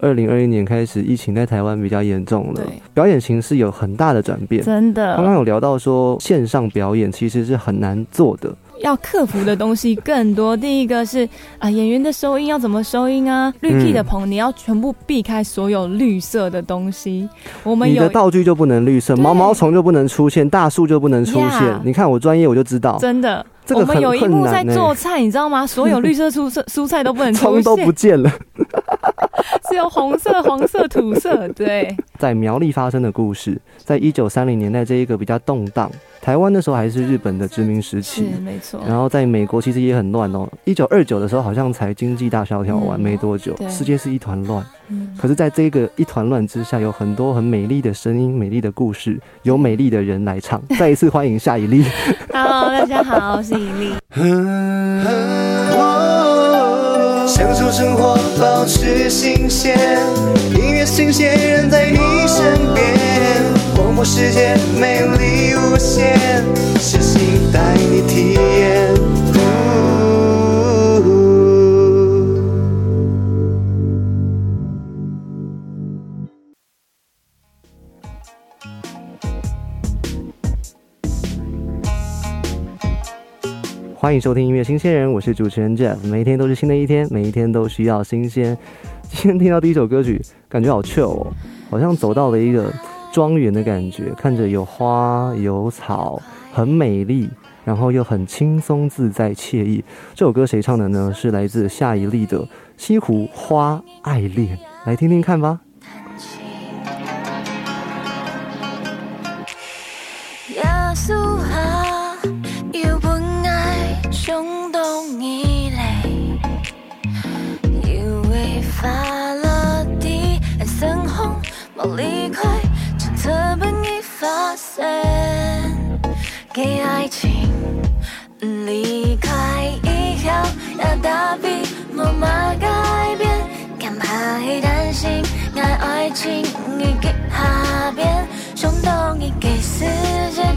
二零二一年开始，疫情在台湾比较严重了对，表演形式有很大的转变。真的刚刚有聊到说，线上表演其实是很难做的。要克服的东西更多。第一个是啊，演员的收音要怎么收音啊？绿 key 的棚你要全部避开所有绿色的东西。我们有你的道具就不能绿色，毛毛虫就不能出现，大树就不能出现。呀你看我专业，我就知道，真的。这个我们有一幕在做菜，你知道吗？所有绿色蔬菜 蔬菜都不能出葱都不现，见了。只有红色、黄色、土色。对，在苗栗发生的故事，在一九三零年代这一个比较动荡，台湾那时候还是日本的殖民时期。没错。然后在美国其实也很乱哦。一九二九的时候，好像才经济大萧条完嗯没多久，世界是一团乱。嗯可是，在这个一团乱之下，有很多很美丽的声音、美丽的故事，有美丽的人来唱。再一次欢迎夏一丽。Hello，大家好，我是以丽。享受生活，保持新鲜，音乐新鲜人在你身边，广播世界魅力无限，是心带你体验。欢迎收听音乐新鲜人，我是主持人 Jeff。每一天都是新的一天，每一天都需要新鲜。今天听到第一首歌曲，感觉好 chill 哦，好像走到了一个庄园的感觉，看着有花有草，很美丽，然后又很轻松自在惬意。这首歌谁唱的呢？是来自夏一丽的《西湖花爱恋》，来听听看吧。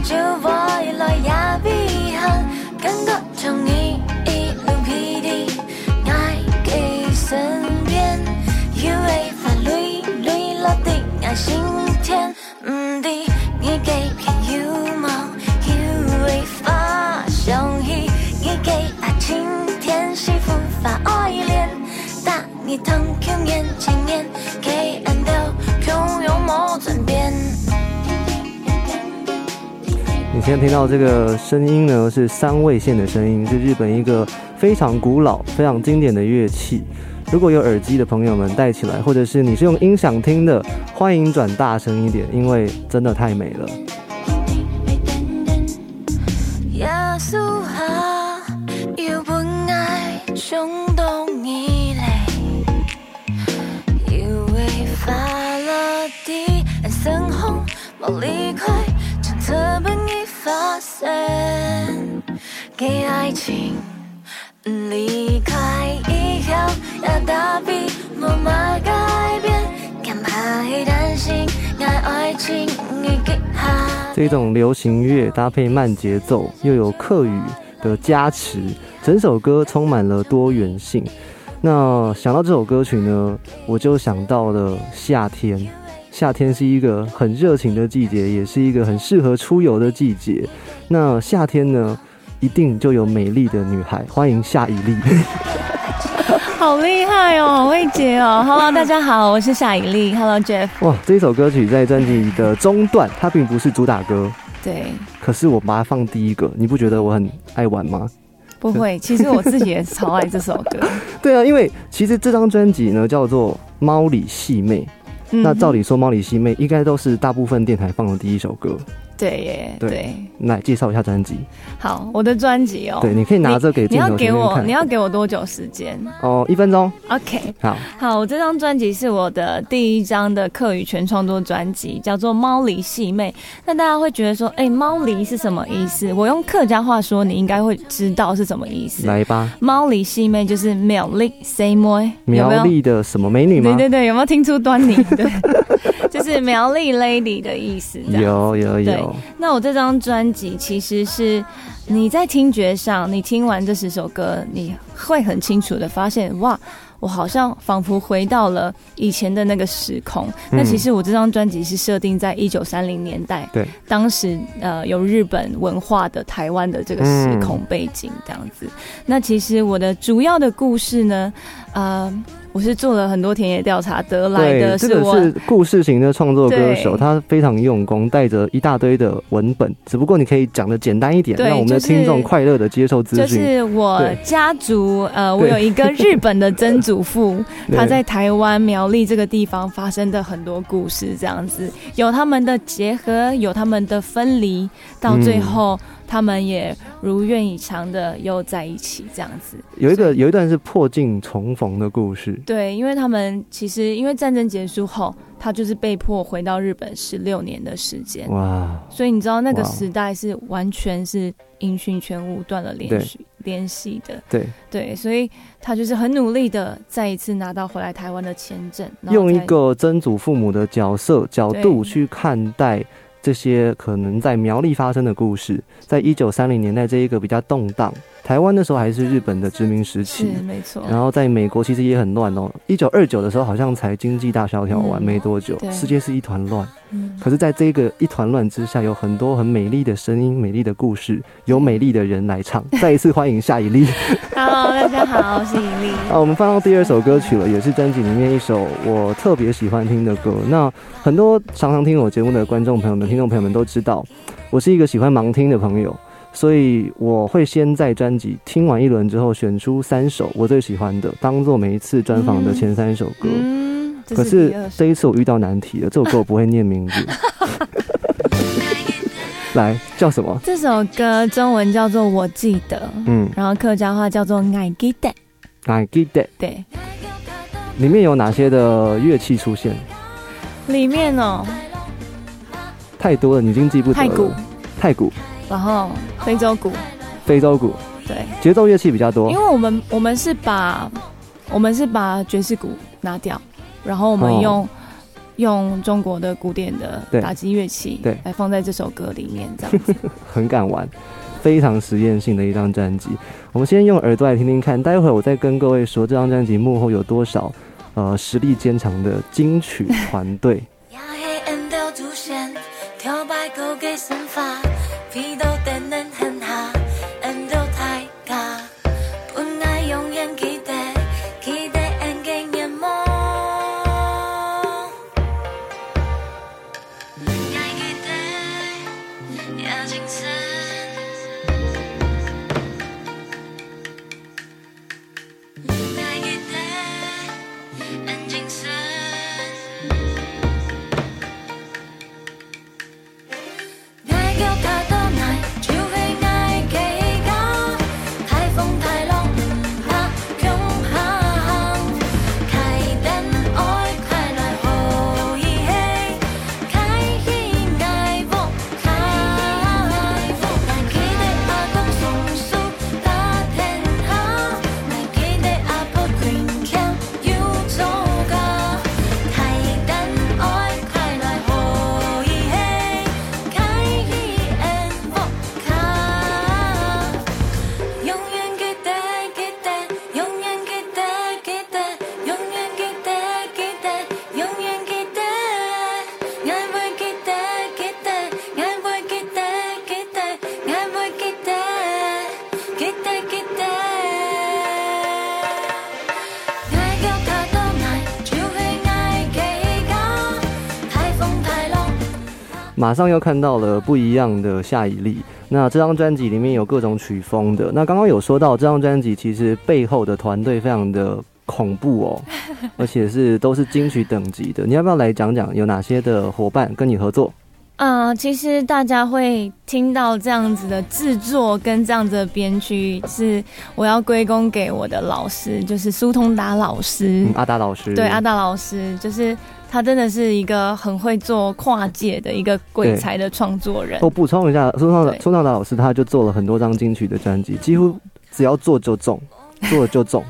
就未來也遺憾，感覺從你一路霹靂，愛給身邊，以為法律律落地愛心田，唔知你給偏有夢，以為發相依，你給愛情天幸福發愛戀，但你疼 Q 年前年，給暗掉 Q 有冇轉變？你现在听到这个声音呢，是三味线的声音，是日本一个非常古老、非常经典的乐器。如果有耳机的朋友们戴起来，或者是你是用音响听的，欢迎转大声一点，因为真的太美了。耶穌啊，有本愛衝動以來，以為發了地，暗生紅冇離開，從這本已發生，給愛情離開以後，要大比冇嘛改變，敢怕會擔心，愛愛情已給下。这种流行乐搭配慢节奏，又有客语的加持，整首歌充满了多元性。那想到这首歌曲呢，我就想到了夏天。夏天是一个很热情的季节，也是一个很适合出游的季节。那夏天呢，一定就有美丽的女孩。欢迎夏以丽。好厉害哦，好会接哦。Hello，大家好，我是夏以丽。Hello Jeff。哇，这首歌曲在专辑的中段，它并不是主打歌，对，可是我把它放第一个，你不觉得我很爱玩吗？不会，其实我自己也超爱这首歌。对啊，因为其实这张专辑呢叫做《猫里细妹》，那照理说《猫里西妹》应该都是大部分电台放的第一首歌。对耶，对对。来介绍一下专辑。好，我的专辑哦。对，你可以拿着给你镜要给我。你要给我多久时间哦，一分钟。？OK，好，好，我这张专辑是我的第一张的客语全创作专辑，叫做《猫狸细妹》。那大家会觉得说，哎、猫狸是什么意思？我用客家话说，你应该会知道是什么意思。来吧。猫狸细妹就是苗栗 say？苗栗的什么美女吗？对对对，有没有听出端倪？对，就是苗栗 lady 的意思。有有有。那我这张专辑其实是你在听觉上，你听完这十首歌，你会很清楚的发现，哇，我好像仿佛回到了以前的那个时空。那其实我这张专辑是设定在一九三零年代，对，当时呃有日本文化的台湾的这个时空背景这样子。那其实我的主要的故事呢，呃。我是做了很多田野调查得来的，这个是故事型的创作歌手，他非常用功，带着一大堆的文本，只不过你可以讲的简单一点，让我们的听众快乐的接受资就讯。是我家族，呃，我有一个日本的曾祖父，他在台湾苗栗这个地方发生的很多故事，这样子有他们的结合，有他们的分离，到最嗯后、他们也如愿以偿的又在一起，这样子。有一个有一段是破镜重逢的故事，对，因为他们其实因为战争结束后，他就是被迫回到日本十六年的时间，哇，所以你知道那个哇。时代是完全是音讯全无，断了对联系联系的。对，对，所以他就是很努力的再一次拿到回来台湾的签证，用一再个曾祖父母的角色角度去看待这些可能在苗栗发生的故事，在一九三零年代这一个比较动荡，台湾那时候还是日本的殖民时期，没错，然后在美国其实也很乱哦。一九二九的时候好像才经济大萧条完嗯没多久，世界是一团乱。嗯，可是，在这个一团乱之下，有很多很美丽的声音、美丽的故事，有美丽的人来唱。再一次欢迎夏以丽。Hello，大家好，我是以丽。啊，我们放到第二首歌曲了，也是专辑里面一首我特别喜欢听的歌。那很多常常听我节目的观众朋友们、听众朋友们都知道，我是一个喜欢盲听的朋友，所以我会先在专辑听完一轮之后，选出三首我最喜欢的，当做每一次专访的前三首歌。嗯，这可是这一次我遇到难题了，这首歌我不会念名 字。来，叫什么？这首歌中文叫做《我记得》，嗯然后客家话叫做《爱记得》。，I get it。对，里面有哪些的乐器出现？里面哦，太多了，你已经记不得了。太鼓，太鼓、然后非洲鼓，非洲鼓，对，节奏乐器比较多因。为我们我们是把我们是把爵士鼓拿掉，然后我们哦用、用中国的古典的打击乐器对来放在这首歌里面，这样子。很敢玩，非常实验性的一张专辑。我们先用耳朵来听听看，待会儿我再跟各位说这张专辑幕后有多少呃实力坚强的金曲团队。夜黑暗调出马上又看到了不一样的下一例。那这张专辑里面有各种曲风的。那刚刚有说到，这张专辑其实背后的团队非常的恐怖哦，而且是都是金曲等级的。你要不要来讲讲有哪些的伙伴跟你合作？嗯，其实大家会听到这样子的制作跟这样子的编曲，是我要归功给我的老师，就是苏通达老师。嗯，阿达老师，对，阿达老师就是他，真的是一个很会做跨界的一个鬼才的创作人。我补充一下，苏通达苏通达老师他就做了很多张金曲的专辑，几乎只要做就中，做了就中。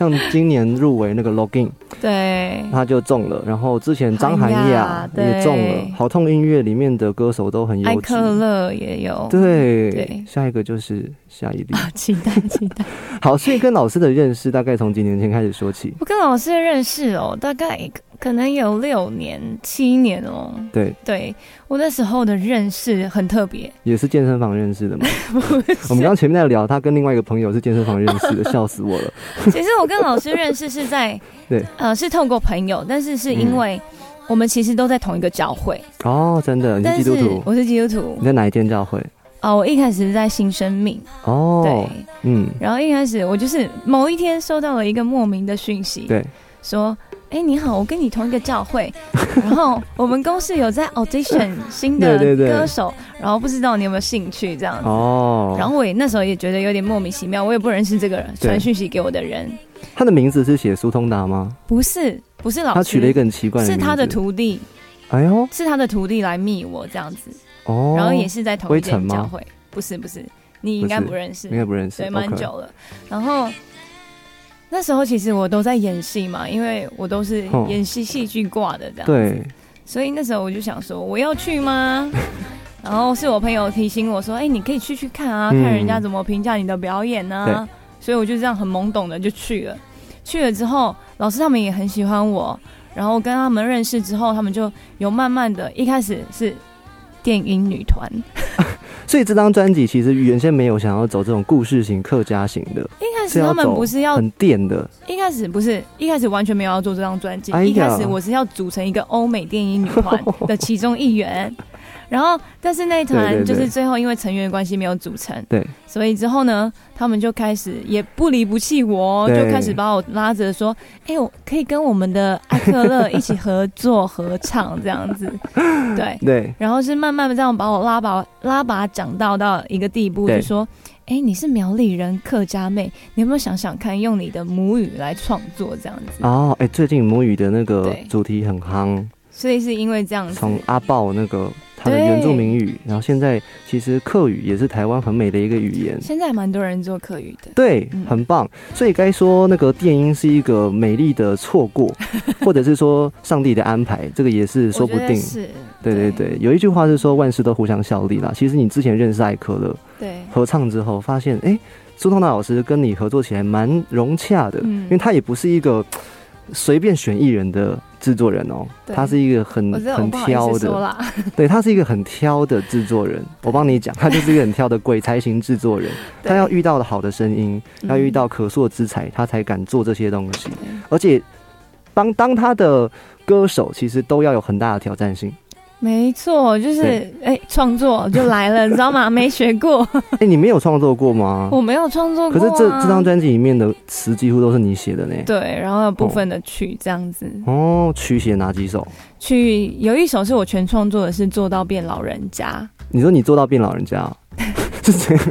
像今年入围那个 Login，对，他就中了，然后之前张涵涵雅雅也中了，好痛音乐里面的歌手都很优质。克勒也有，对，对下一个就是夏一力。啊，期待期待。好，所以跟老师的认识大概从几年前开始说起。我跟老师的认识哦，大概可能有六年、七年哦。对，对我那时候的认识很特别，也是健身房认识的嘛。我们刚刚前面在聊，他跟另外一个朋友是健身房认识的，笑死我了。其实我跟老师认识是在对，呃，是透过朋友，但是是因为我们其实都在同一个教会，哦，真的，你是基督徒？我是基督徒你在哪一间教会？哦，我一开始是在新生命，哦对，，嗯，然后一开始我就是某一天收到了一个莫名的讯息，对，说。哎，你好，我跟你同一个教会，然后我们公司有在 audition 新的对对对。歌手，然后不知道你有没有兴趣这样子。哦，然后我也那时候也觉得有点莫名其妙，我也不认识这个人传讯息给我的人，他的名字是写苏通达吗？不是不是老师，他取了一个很奇怪的名字，是他的徒弟，哎呦，是他的徒弟来密我这样子，哦，然后也是在同一间教会，不是不是，你应该不认识，应该不认识，对，蛮久了。然后那时候其实我都在演戏嘛，因为我都是哦。演戏戏剧挂的这样，，对，所以那时候我就想说我要去吗？然后是我朋友提醒我说，哎、你可以去去看啊，嗯。看人家怎么评价你的表演呢、所以我就这样很懵懂的就去了。去了之后，老师他们也很喜欢我，然后跟他们认识之后，他们就有慢慢的，一开始是电音女团，所以这张专辑其实原先没有想要走这种故事型、客家型的，一开始他们不是要很电的，一开始不是，一开始完全没有要做这张专辑。哎一开始我是要组成一个欧美电影女团的其中一员，然后但是那一团就是最后因为成员关系没有组成，对，所以之后呢，他们就开始也不离不弃我就开始把我拉着说：“哎、我可以跟我们的艾克勒一起合作合唱这样子。”对，对，然后是慢慢的这样把我拉把拉把讲到到一个地步，就说：“哎、你是苗栗人客家妹，你有没有想想看，用你的母语来创作这样子？”哦，哎，最近母语的那个主题很夯，所以是因为这样子，从阿豹那个他的原住民语，然后现在其实客语也是台湾很美的一个语言。现在蛮多人做客语的。对嗯，很棒。所以该说那个电音是一个美丽的错过，或者是说上帝的安排，这个也是说不定。是，对对对，有一句话是说万事都互相效力啦。其实你之前认识艾可乐对，合唱之后，发现哎，苏通达老师跟你合作起来蛮融洽的，嗯因为他也不是一个随便选艺人的制作人哦，他是一个很很挑的，对他是一个很挑的制作人。我帮你讲，他就是一个很挑的鬼才型制作人，他要遇到的好的声音，要遇嗯到可塑之才，他才敢做这些东西。而且，当当他的歌手，其实都要有很大的挑战性。没错，就是对哎，创作就来了，你知道吗？没学过，哎、你没有创作过吗？我没有创作可过、啊。是这这张专辑里面的词几乎都是你写的呢。对，然后有部分的曲这样子，哦，曲写哪几首？曲有一首是我全创作的，是做到变老人家。你说你做到变老人家、哦，是这样？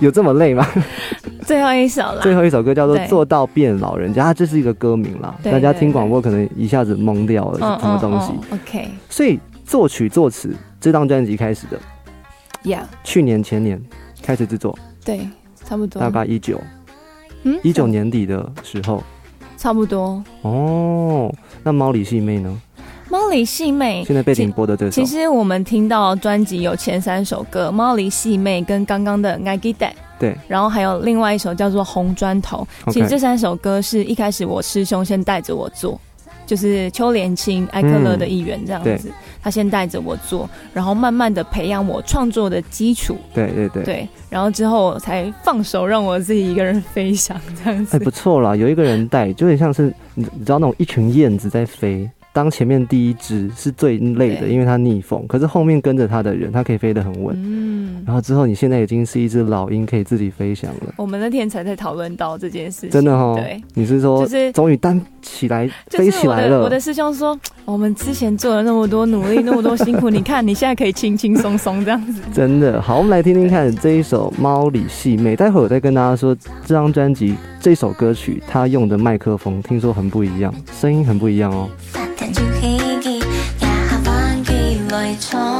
有这么累吗？最后一首啦，最后一首歌叫做《做到变老人家》，它这是一个歌名啦。对大家听对广播可能一下子懵掉了什么东西。OK，所以作曲作词这张专辑开始的，yeah，去年前年开始制作，对，差不多，大概一九。嗯？一九年底的时候。差不多。哦，那猫里细妹呢？猫里细妹，现在背景播的这首。其，实我们听到专辑有前三首歌，《猫里细妹》跟刚刚的《爱记得》，对，然后还有另外一首叫做《红砖头》。其实这三首歌是一开始我师兄先带着我做，就是邱连青、艾克勒的一员这样子，他先带着我做，然后慢慢的培养我创作的基础，对对对，对，然后之后才放手让我自己一个人飞翔这样子。哎，不错啦，有一个人带，就很像是你你知道那种一群燕子在飞。当前面第一只是最累的，因为它逆风，可是后面跟着它的人，它可以飞得很稳。嗯，然后之后你现在已经是一只老鹰，可以自己飞翔了，我们那天才在讨论到这件事情，真的哦。对。你是说就是终于单起来飞就是我起来了？的我的师兄说，我们之前做了那么多努力，那么多辛苦，你看你现在可以轻轻松松这样子。真的好，我们来听听看这一首《猫里戏妹》。待会儿我再跟大家说，这张专辑这首歌曲它用的麦克风听说很不一样，声音很不一样哦。發達住喜結，也下翻機來闖。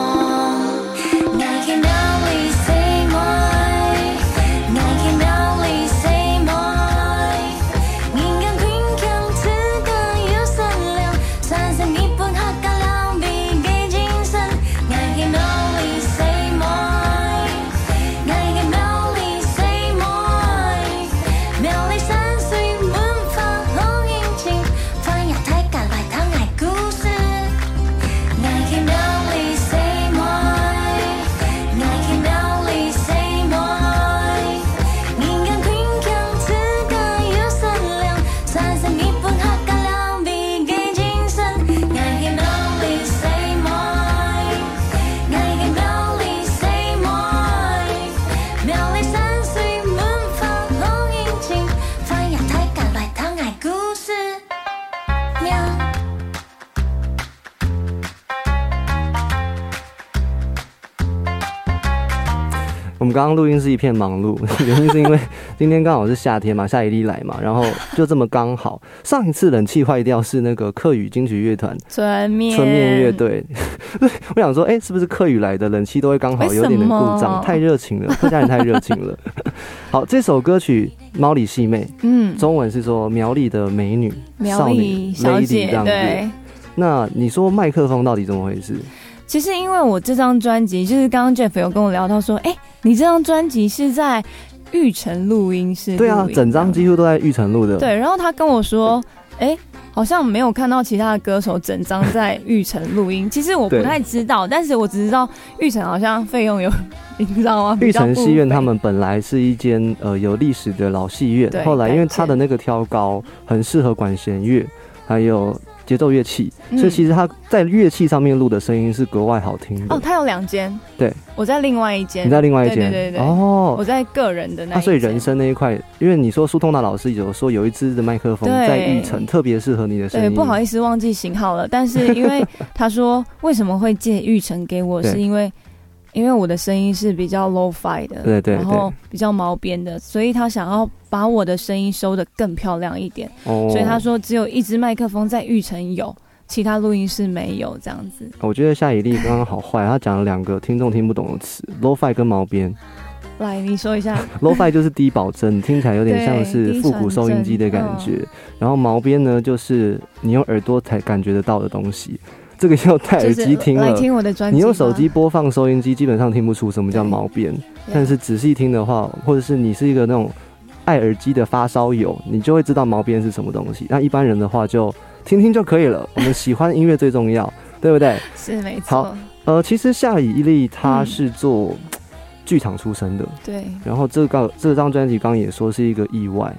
刚刚录音是一片忙碌，原因是因为 今天刚好是夏天嘛，夏一粒来嘛，然后就这么刚好。上一次冷气坏掉是那个客语金曲乐团春面春面乐队，我想说，哎、是不是客语来的冷气都会刚好有点点故障？太热情了，客家人太热情了。好，这首歌曲《猫里细妹》，嗯，中文是说苗栗的美女苗少女栗小 lady 姐这样子。对。那你说麦克风到底怎么回事？其实因为我这张专辑，就是刚刚 Jeff 有跟我聊到说，哎、你这张专辑是在玉成录音室音，对啊，整张几乎都在玉成录的。对，然后他跟我说，哎、好像没有看到其他的歌手整张在玉成录音。其实我不太知道，但是我只知道玉成好像费用有，你知道吗？玉成戏院他们本来是一间呃有历史的老戏院对，后来因为改建它的那个挑高很适合管弦乐，还有节奏乐器，嗯。所以其实他在乐器上面录的声音是格外好听的。哦，他有两间，对，我在另外一间，你在另外一间，对对对对。哦。我。在个人的那所以人声那一块，因为你说苏通达老师有说有一支的麦克风在玉成特别适合你的声音。对，音，不好意思忘记型号了，但是因为他说 为什么会借玉成给我，是因为因为我的声音是比较 low fi 的，对对然后比较毛边的，所以他想要把我的声音收的更漂亮一点，哦所以他说只有一支麦克风在玉成有，其他录音室没有这样子。我觉得夏以丽刚刚好坏，她讲了两个听众听不懂的词，low fi 跟毛边。来，你说一下，low fi 就是低保真，听起来有点像是 复古收音机的感觉。嗯然后毛边呢，就是你用耳朵才感觉得到的东西。这个要戴耳机听了，来听我的专辑，你用手机播放收音机，基本上听不出什么叫毛边。但是仔细听的话，或者是你是一个那种爱耳机的发烧友，你就会知道毛边是什么东西。那一般人的话，就听听就可以了。我们喜欢音乐最重要，对不对？是没好错，呃，其实夏以丽她嗯是做剧场出身的，对，然后这个这张专辑刚刚也说是一个意外。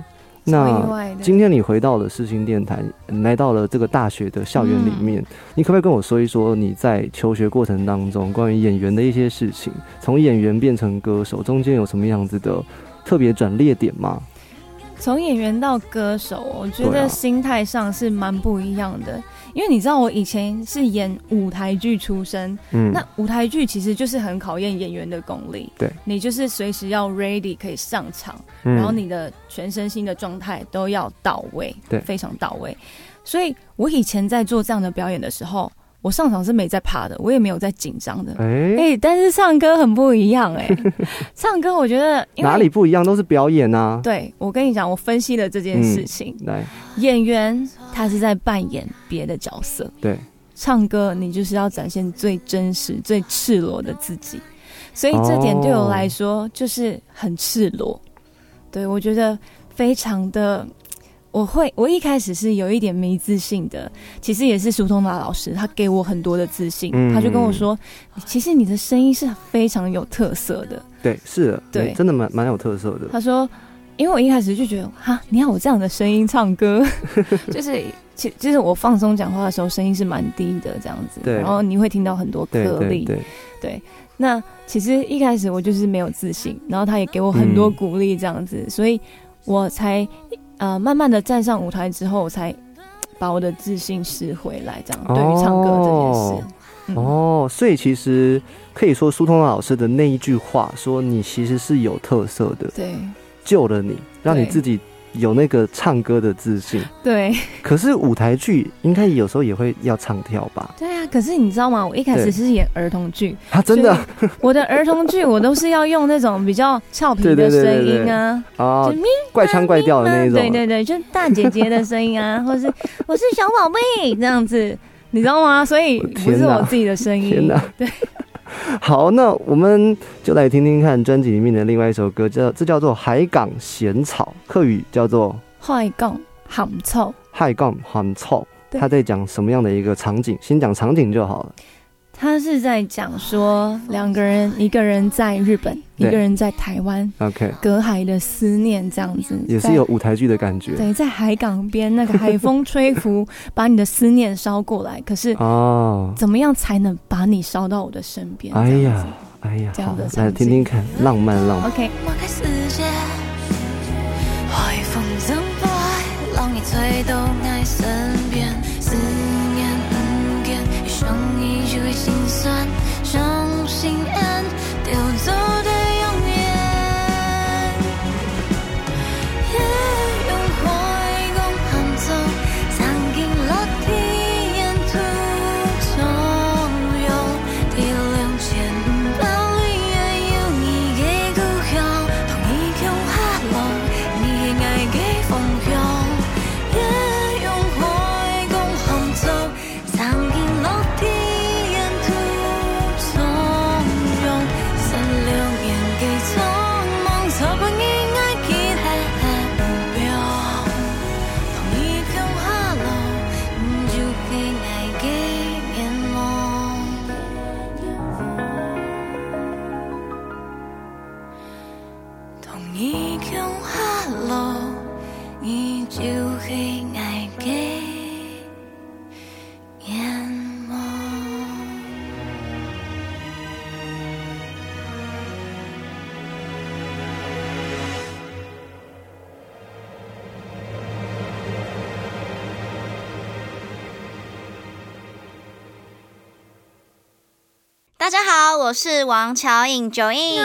那今天你回到了世新电台，来到了这个大学的校园里面，嗯你可不可以跟我说一说你在求学过程当中关于演员的一些事情？从演员变成歌手，中间有什么样子的特别转捩点吗？从演员到歌手，我觉得心态上是蛮不一样的。因为你知道，我以前是演舞台剧出身，嗯，那舞台剧其实就是很考验演员的功力。对，你就是随时要 ready 可以上场，嗯然后你的全身心的状态都要到位，对非常到位。所以我以前在做这样的表演的时候，我上场是没在怕的，我也没有在紧张的。哎、哎、但是唱歌很不一样哎、唱歌我觉得哪里不一样？都是表演啊。对，我跟你讲，我分析了这件嗯事情。来，演员他是在扮演别的角色，对，唱歌你就是要展现最真实、最赤裸的自己，所以这点对我来说就是很赤裸。对我觉得非常的，我会我一开始是有一点没自信的，其实也是苏通达老师他给我很多的自信，嗯他就跟我说，其实你的声音是非常有特色的。对，是的，对真的蛮蛮有特色的。他说，因为我一开始就觉得，哈，你要我这样的声音唱歌，就是其就是我放松讲话的时候，声音是蛮低的这样子，对然后你会听到很多对对颗粒。对，那其实一开始我就是没有自信，然后他也给我很多嗯鼓励这样子，所以我才呃慢慢的站上舞台之后，我才把我的自信拾回来，这样对于唱歌这件事。嗯。哦，所以其实可以说苏通老师的那一句话说你其实是有特色的，对。救了你，让你自己有那个唱歌的自信。对可是舞台剧应该有时候也会要唱跳吧？对啊！可是你知道吗？我一开始是演儿童剧，啊，真的我的儿童剧我都是要用那种比较俏皮的声音啊，啊就，咪怪腔怪调的那一种。对对对，就大姐姐的声音啊，或是我是小宝贝这样子，你知道吗？所以不是我自己的声音对，好，那我们就来听听看专辑里面的另外一首歌，叫这叫做《海港咸草》，客语叫做海港咸草。“海港很臭”。对他在讲什么样的一个场景？先讲场景就好了。他是在讲说两个人，一个人在日本，一对个人在台湾，OK，隔海的思念这样子，也是在有舞台剧的感觉。对，在海港边那个海风吹拂，把你的思念烧过来。可是哦，怎么样才能把你烧到我的身边？哎这样呀子，哎呀，这样的好来场景听听看，浪漫浪漫。，OK，抹开世界，海风正过来，让你吹到心酸伤心人丢走我是王乔颖九印。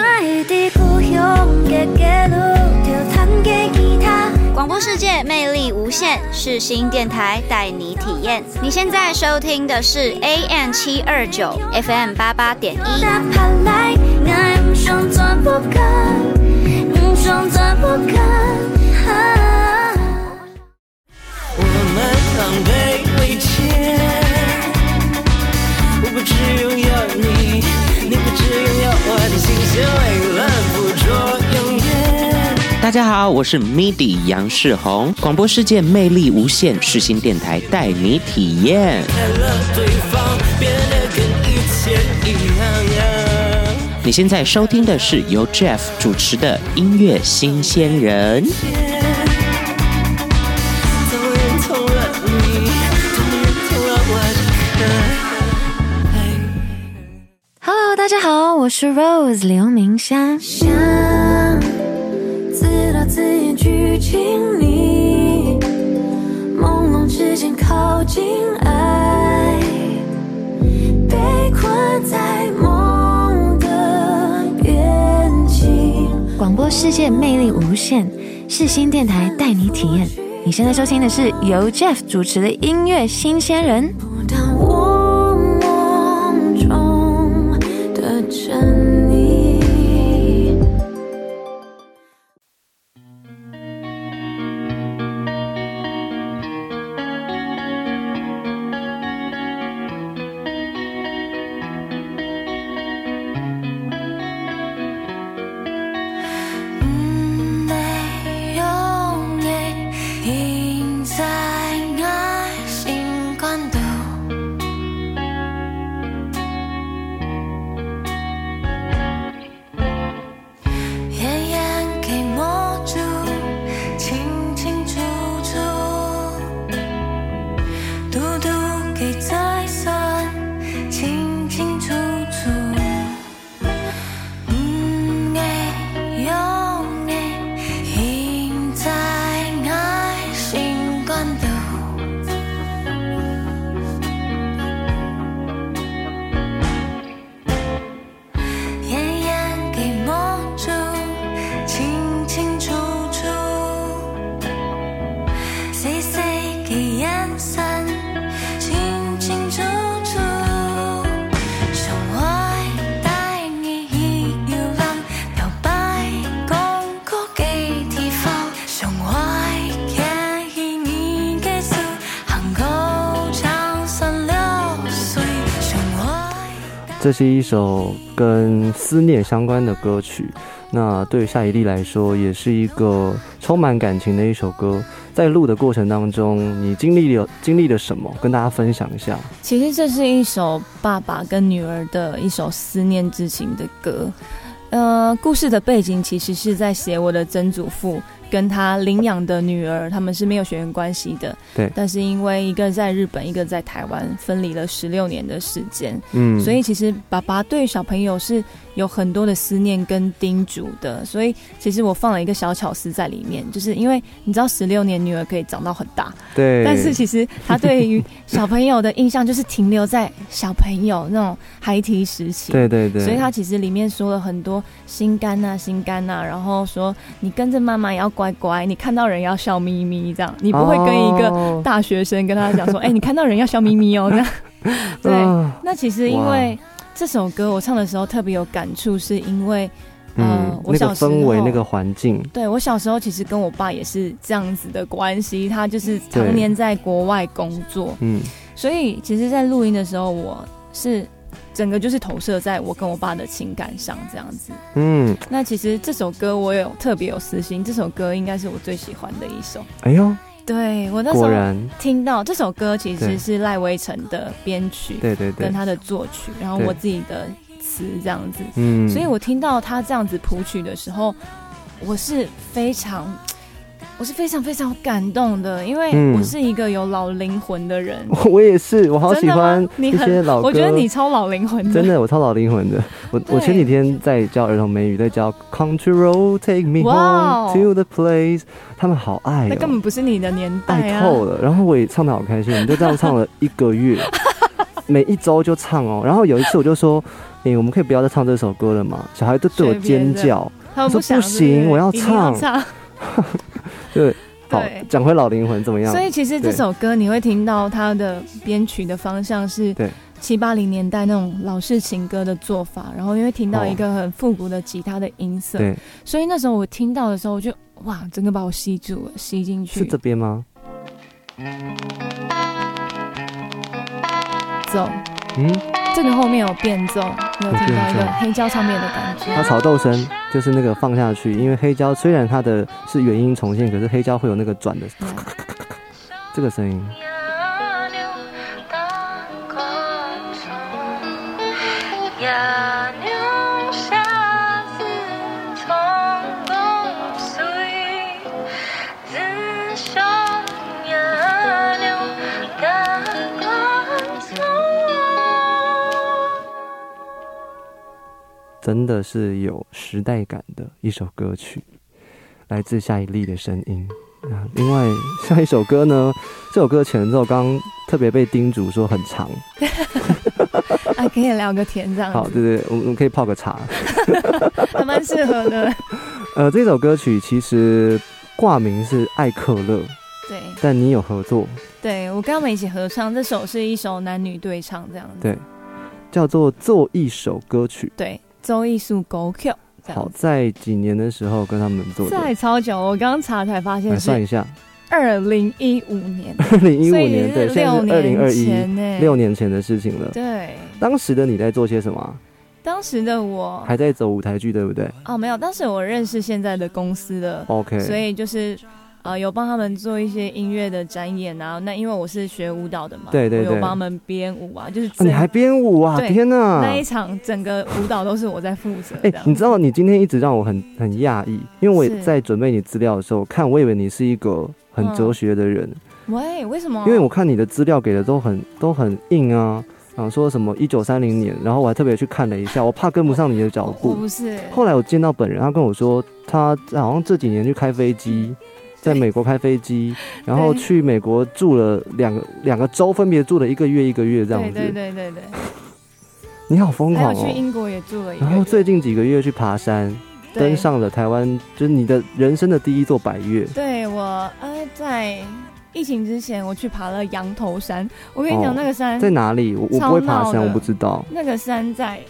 广播世界魅力无限，是新电台带你体验。你现在收听的是 AM 七二九 FM 八八点一。大家好，我是 MIDI 杨世宏，广播世界魅力无限，世新电台带你体验。你现在收听的是由 Jeff 主持的音乐新鲜人。我是 Rose 刘明湘。想自导自演剧情里，朦胧之间靠近爱，被困在梦的边境。广播世界魅力无限，是新电台带你体验。你现在收听的是由 Jeff 主持的音乐新鲜人。当我真这是一首跟思念相关的歌曲。那对夏一丽来说，也是一个充满感情的一首歌。在录的过程当中，你经历了经历了什么？跟大家分享一下。其实这是一首爸爸跟女儿的一首思念之情的歌。呃，故事的背景其实是在写我的曾祖父跟他领养的女儿，他们是没有血缘关系的。对但是因为一个在日本，一个在台湾，分离了十六年的时间，嗯，所以其实爸爸对小朋友是有很多的思念跟叮嘱的。所以其实我放了一个小巧思在里面，就是因为你知道十六年女儿可以长到很大，对，但是其实他对于小朋友的印象就是停留在小朋友那种孩提时期。对对对，所以他其实里面说了很多心肝呐、心肝呐、然后说你跟着妈妈也要乖乖，你看到人要笑眯眯，这样你不会跟一个哦。大学生跟他讲说，哎、你看到人要笑眯眯哦，这样。对，啊那其实因为这首歌我唱的时候特别有感触，是因为呃嗯，那个我小时候氛围，那个环境，对我小时候其实跟我爸也是这样子的关系，他就是常年在国外工作，嗯。所以其实，在录音的时候，我是整个就是投射在我跟我爸的情感上这样子。嗯，那其实这首歌我有特别有私心，这首歌应该是我最喜欢的一首。哎呦，对我那时候，听到这首歌，其实是赖威成的编曲对对对跟，他的作曲，然后我自己的词这样子。嗯，所以我听到他这样子谱曲的时候，我是非常，我是非常非常感动的，因为嗯我是一个有老灵魂的人。我也是，我好喜欢一你很些老歌，我觉得你超老灵魂的，真的，我超老灵魂的。我我前几天在教儿童美语，在教 Country Road Take Me Home to the Place，他们好爱哦，那根本不是你的年代啊。爱透了。然后我也唱的好开心，我们就这样唱了一个月，每一周就唱哦。然后有一次我就说，哎、我们可以不要再唱这首歌了吗？小孩都对我尖叫，他说不行我要唱。对，好，讲回老灵魂怎么样？所以其实这首歌你会听到它的编曲的方向是对。七八零年代那种老式情歌的做法，然后因为听到一个很复古的吉他的音色，对，所以那时候我听到的时候，我就哇，整个把我吸住了，吸进去。是这边吗？走，嗯，这个后面有变奏，你有听到黑胶上面的感觉它觉。炒豆声就是那个放下去，因为黑胶虽然它的是原音重现，可是黑胶会有那个转的嗯这个声音。真的是有时代感的一首歌曲，来自夏一丽的声音。啊，另外下一首歌呢，这首歌前奏刚特别被叮嘱说很长，啊，可以聊个天这样好，对对，我们我们可以泡个茶。还蛮适合的。呃，这首歌曲其实挂名是艾克乐，对，但你有合作，对我跟他们一起合唱，这首是一首男女对唱这样子。对，叫做做一首歌曲。对，周艺术狗 Q 好。在几年的时候跟他们做的，在超久，我刚查才发来现是算一下，二零一五年，二零一五年，对，是现在六是二零二年一，前。六年前的事情了。对，当时的你在做些什么啊？当时的我还在走舞台剧，对不对哦没有，当时我认识现在的公司的，？OK，所以就是。呃，有帮他们做一些音乐的展演啊。那因为我是学舞蹈的嘛，对对对我有帮他们编舞啊，就是啊你还编舞啊！天哪！那一场整个舞蹈都是我在负责。哎、你知道你今天一直让我很很讶异，因为我也在准备你资料的时候看，我以为你是一个很哲学的人，喂，为什么？因为我看你的资料给的都很都很硬啊，啊说什么一九三零年，然后我还特别去看了一下，我怕跟不上你的脚步。不是，后来我见到本人，他跟我说，他好像这几年去开飞机，在美国开飞机，然后去美国住了两个两个州，分别住了一个月一个月这样对子。对对对对，你好疯狂哦！去英国也住了一个月。然后最近几个月去爬山，登上了台湾，就是你的人生的第一座百越。对我呃，在疫情之前，我去爬了羊头山。我跟你讲，哦那个山在哪里？我我不会爬山，我不知道。那个山在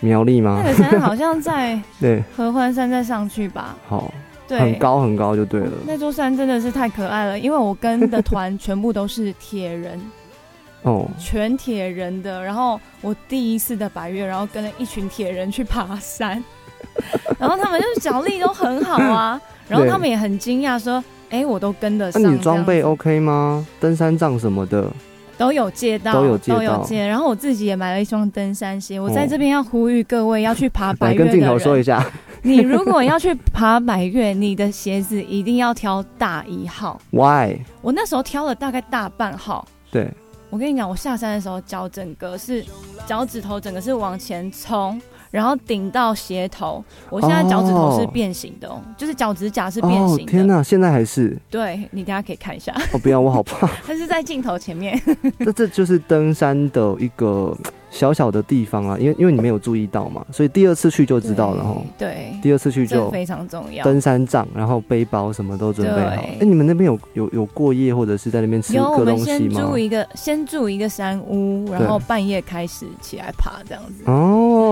苗栗吗那？个山好像在 对，合欢山再上去吧？好，对，很。高很高就对了。那座山真的是太可爱了，因为我跟的团全部都是铁人，哦，全铁人的。然后我第一次的百月，然后跟了一群铁人去爬山，然后他们就是脚力都很好啊，然后他们也很惊讶说：“哎、我都跟得那、上。”你装备 OK 吗？登山杖什么的？都有借到，都有借到借。然后我自己也买了一双登山鞋。我哦在这边要呼吁各位要去爬百来越的跟镜头说一人，下。你如果要去爬百越，你的鞋子一定要挑大一号。Why？我那时候挑了大概大半号。对，我跟你讲，我下山的时候脚整个是脚趾头整个是往前冲，然后顶到鞋头。我现在脚趾头是变形的哦，就是脚趾甲是变哦形，的。天哪，现在还是对你等一下可以看一下，哦，不要，我好怕。它是在镜头前面。这这就是登山的一个 小小的地方啊，因为因为你没有注意到嘛，所以第二次去就知道了哈。对，第二次去就非常重要。登山杖，然后背包什么都准备好。对哎、你们那边有有有过夜或者是在那边吃有，我个们东西吗先住？一个，先住一个山屋，然后半夜开始起来爬这样子。哦，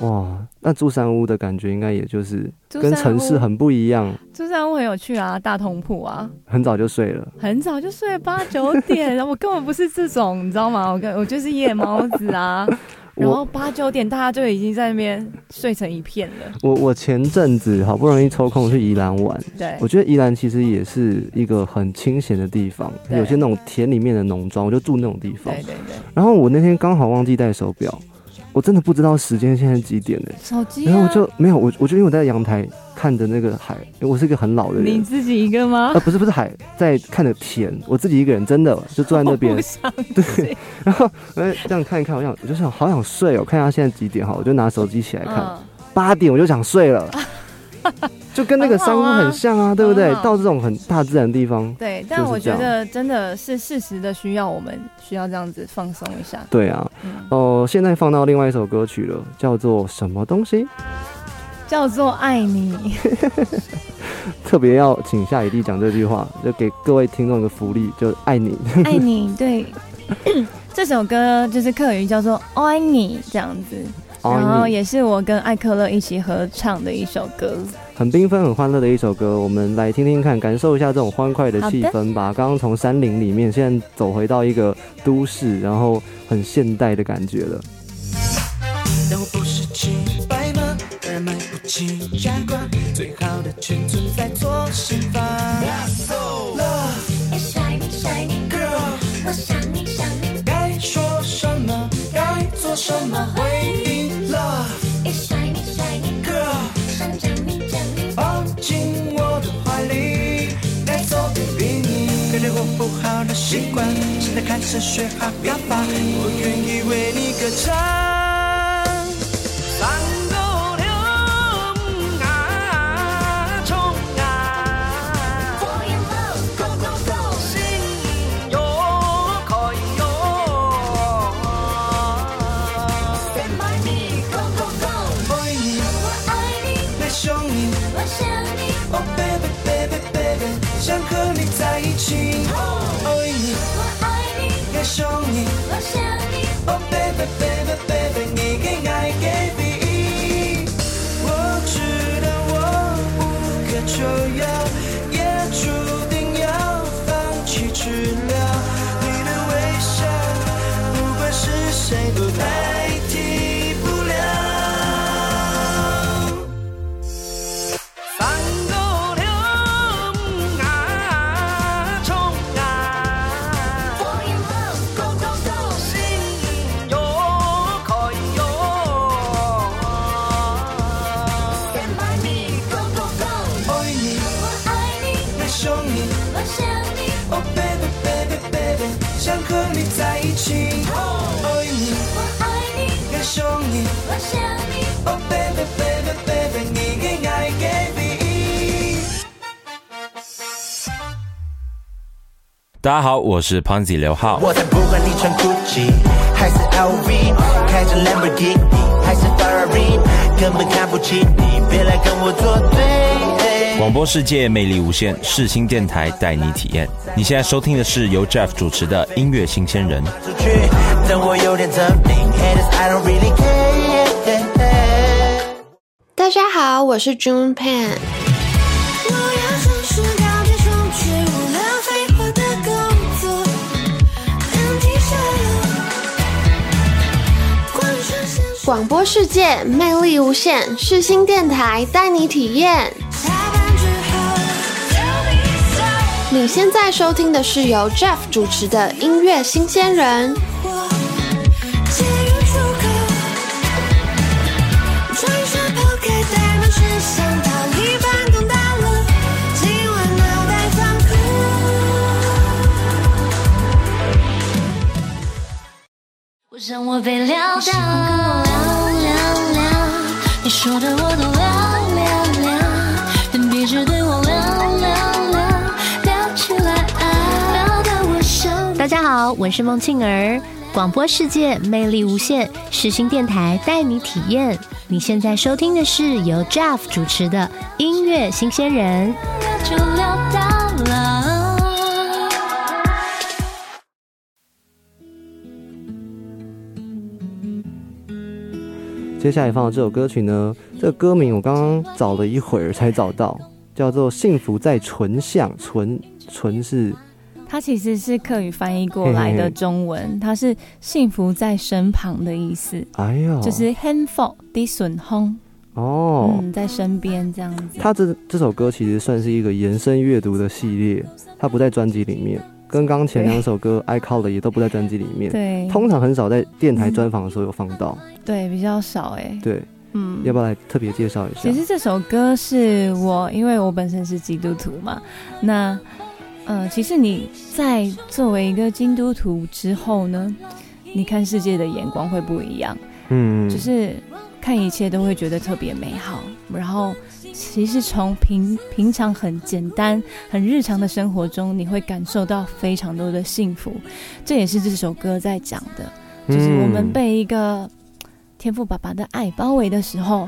哇，那住山屋的感觉应该也就是跟城市很不一样，住山屋很有趣啊，大通铺啊，很早就睡了。很早就睡八九点，然 后我根本不是这种，你知道吗？我跟我就是夜猫子啊。然后八九点大家就已经在那边睡成一片了。我我前阵子好不容易抽空去宜兰玩，对我觉得宜兰其实也是一个很清闲的地方，有些那种田里面的农庄，我就住那种地方对。对对，然后我那天刚好忘记带手表，我真的不知道时间现在几点呢、手机、啊。然后我就没有，我我就因为我在阳台看着那个海，因为我是一个很老的人，你自己一个吗？呃，？不是不是海，在看着田，我自己一个人，真的就坐在那边。对，然后我就这样看一看，我想我就想好想睡哦，看一下现在几点哈，我就拿手机起来看，嗯，八点我就想睡了，就跟那个珊瑚很像啊，对不对到这种很大自然的地方，对，但我觉得真的是事实的需要，我们需要这样子放松一下。对啊。嗯，哦，现在放到另外一首歌曲了，叫做什么东西？叫做爱你。特别要请夏雨弟讲这句话，就给各位听众一个福利，就爱你。爱你，对，这首歌就是客语叫做“爱你”这样子，然后，也是我跟艾克勒一起合唱的一首歌。很缤纷、很欢乐的一首歌，我们来听听看，感受一下这种欢快的气氛吧。刚刚从山林里面，现在走回到一个都市，然后很现代的感觉了。但我不是清白吗？而买不起最好的全存在左心房。现在开始学好表达，我愿意为你歌唱。大家好，我是 Ponzi 刘浩。我才不管你穿 Gucci 还是 LV，开着 Lamborghini 还是 Ferrari，根本看不起你，别来跟我作对。广播世界魅力无限，世新电台带你体验。你现在收听的是由 Jeff 主持的音乐新鲜人。出去，等我有点证明，Haters I don't really care。大家好，我是 June Pan。广播世界魅力无限，世新电台带你体验。你现在收听的是由 Jeff 主持的音乐新鲜人。我，想，我被撂倒，你说的我都聊聊聊，但别只对我聊聊聊，聊起来爱，聊得我受不了大家好，我是孟庆儿，广播世界魅力无限，世新电台带你体验。你现在收听的是由 Jeff 主持的音乐新鲜人。接下来放的这首歌曲呢，这个歌名我刚刚找了一会儿才找到，叫做《幸福在唇相》，唇唇是它其实是客语翻译过来的中文，它是幸福在身旁的意思，哎呦，就是 handful 的损轰，哦。嗯，在身边这样子。它这这首歌其实算是一个延伸阅读的系列，它不在专辑里面，跟刚前两首歌 《I Call》的也都不在专辑里面。对，通常很少在电台专访的时候有放到。对比较少哎，对，嗯，要不要来特别介绍一下？其？实这首歌是我，因为我本身是基督徒嘛，那，呃，其实你在作为一个基督徒之后呢，你看世界的眼光会不一样，嗯，就是看一切都会觉得特别美好，然后其实从平平常很简单、很日常的生活中，你会感受到非常多的幸福。这也是这首歌在讲的，就是我们被一个天赋爸爸的爱包围的时候，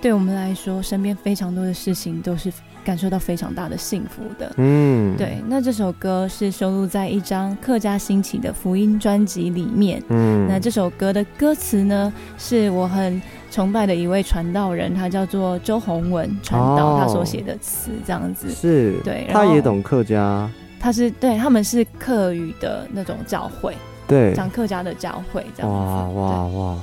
对我们来说，身边非常多的事情都是感受到非常大的幸福的。嗯，对，那这首歌是收录在一张客家兴起的福音专辑里面。嗯，那这首歌的歌词呢，是我很崇拜的一位传道人，他叫做周洪文传道，哦他所写的词这样子。是，对他也懂客家，他是对他们是客语的那种教会，对，讲客家的教会这样子。哇哇哇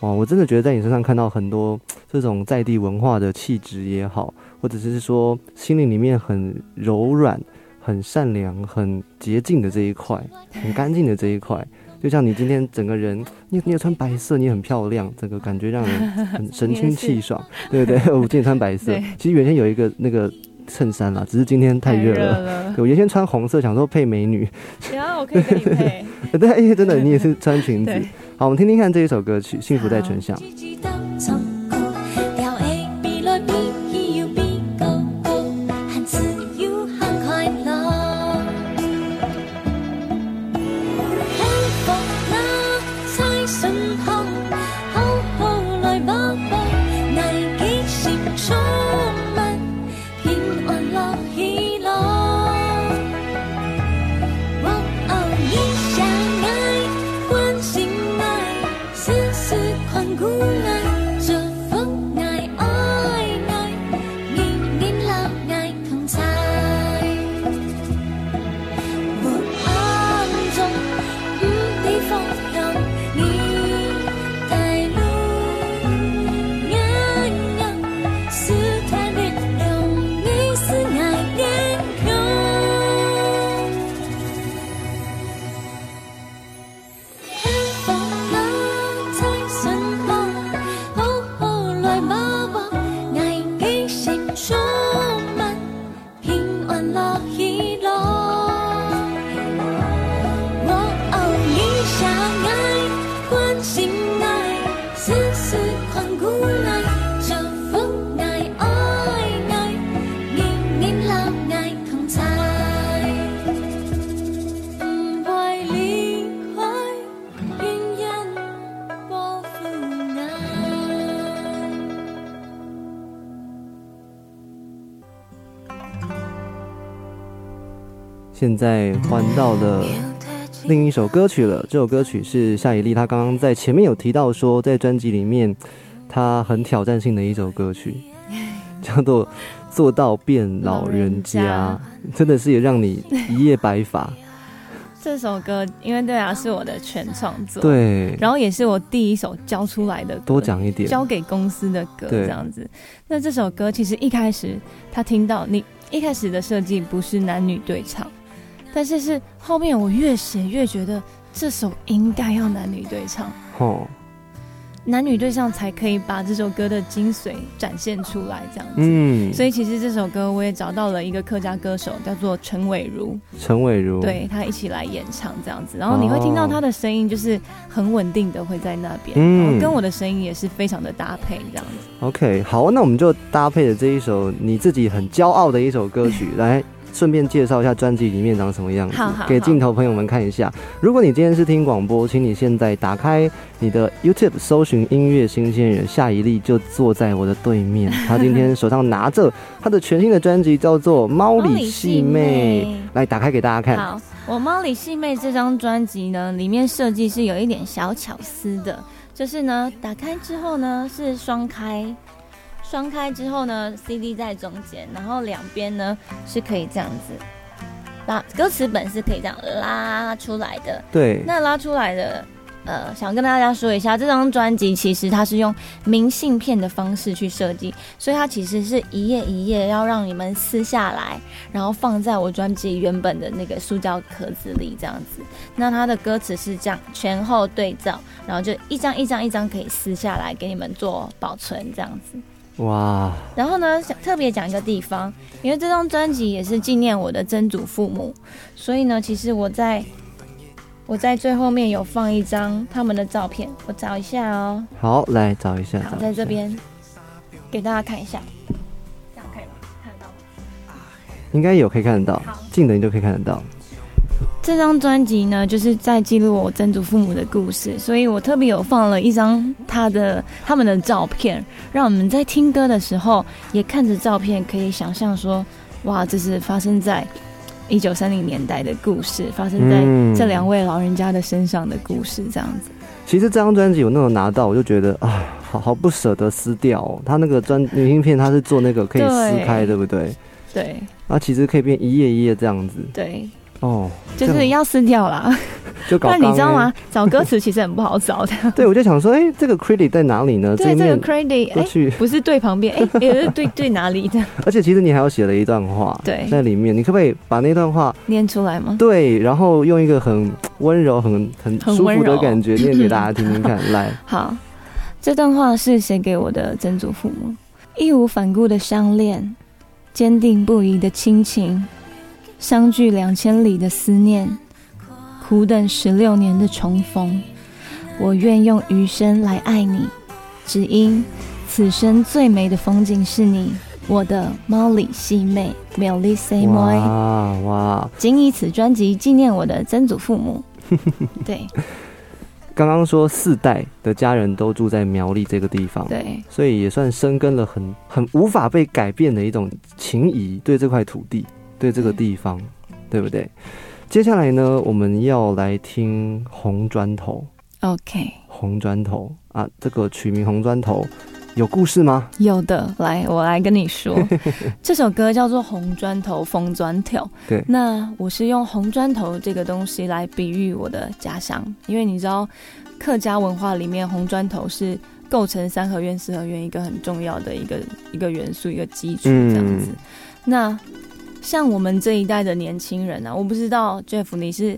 哇！我真的觉得在你身上看到很多 这种在地文化的气质也好，或者是说心灵里面很柔软、很善良、很洁净的这一块，很干净的这一块。就像你今天整个人，你你也穿白色，你很漂亮，整个感觉让人很神清气爽，对不对？我今天穿白色，其实原先有一个那个衬衫啦，只是今天太热了。了对我原先穿红色，想说配美女，然 后我可以跟你配。对，真的你也是穿裙子。好，我们听听看这一首歌曲《幸福在唇上》。现在换到了另一首歌曲了。这首歌曲是夏以丽，她刚刚在前面有提到说，在专辑里面，她很挑战性的一首歌曲，叫做《做到变老人家》，真的是也让你一夜白发。这首歌，因为对啊，是我的全创作，，对，然后也是我第一首交出来的歌，多讲一点。交给公司的歌对这样子。那这首歌其实一开始他听到你一开始的设计不是男女对唱，但是是后面我越写越觉得这首应该要男女对唱，哦，男女对唱才可以把这首歌的精髓展现出来这样子。嗯，所以其实这首歌我也找到了一个客家歌手，叫做陈伟如，陈伟如，对他一起来演唱这样子，然后你会听到他的声音就是很稳定的会在那边，嗯然后跟我的声音也是非常的搭配这样子。OK，好，那我们就搭配着这一首你自己很骄傲的一首歌曲 来。顺便介绍一下专辑里面长什么样子好好，给镜头朋友们看一下。如果你今天是听广播，请你现在打开你的 YouTube，搜寻音乐新鲜人，夏一粒就坐在我的对面。他今天手上拿着他的全新的专辑，叫做《猫里细妹》，来打开给大家看。好，我《猫里细妹》这张专辑呢，里面设计是有一点小巧思的，就是呢，打开之后呢是双开，双开之后呢，CD 在中间，然后两边呢是可以这样子拉，歌词本是可以这样拉出来的。对，那拉出来的，呃，想跟大家说一下，这张专辑其实它是用明信片的方式去设计，所以它其实是一页一页要让你们撕下来，然后放在我专辑原本的那个塑胶壳子里这样子。那它的歌词是这样前后对照，然后就一张一张一张可以撕下来给你们做保存这样子。哇，然后呢，想特别讲一个地方，因为这张专辑也是纪念我的曾祖父母，所以呢，其实我在我在最后面有放一张他们的照片，我找一下哦。好，来找一下。好，在这边给大家看一下，这样可以吗？看得到吗？应该有可以看得到，近的你都可以看得到。这张专辑呢，就是在记录我曾祖父母的故事，所以我特别有放了一张他的他们的照片，让我们在听歌的时候也看着照片，可以想象说，哇，这是发生在一九三零年代的故事，发生在这两位老人家的身上的故事，这样子。其实这张专辑我那种拿到，我就觉得啊，好好不舍得撕掉、哦。他那个专明信片，他是做那个可以撕开，对不对？对，啊，其实可以变一页一页这样子。对，哦，就是要撕掉啦。就搞不然你知道吗？找歌词其实很不好找的。对，我就想说，哎、这个 credit 在哪里呢？对，这个 credit 哎、不是对旁边，哎、也是对对哪里的？而且其实你还要写了一段话，对在里面，你可不可以把那段话念出来吗？对，然后用一个很温柔、很很舒服的感觉念给大家听听看，来，好，这段话是写给我的曾祖父母，义无反顾的相恋，坚定不移的亲情，相距两千里的思念，苦等十六年的重逢。我愿用余生来爱你，只因此生最美的风景是你，我的猫里细妹 Melly Say Moi。哇哇！仅以此专辑纪念我的曾祖父母。对刚刚说四代的家人都住在苗栗这个地方，对，所以也算生根了很很无法被改变的一种情谊，对这块土地，对这个地方，对不对？接下来呢，我们要来听《红砖头》。，OK。红砖头啊，这个取名红砖头有故事吗？有的，来，我来跟你说，这首歌叫做《红砖头风砖条》。对那我是用红砖头这个东西来比喻我的家乡，因为你知道客家文化里面红砖头是构成三合院、四合院一个很重要的一个一个元素、一个基础这样子。嗯那像我们这一代的年轻人啊，我不知道 Jeff 你是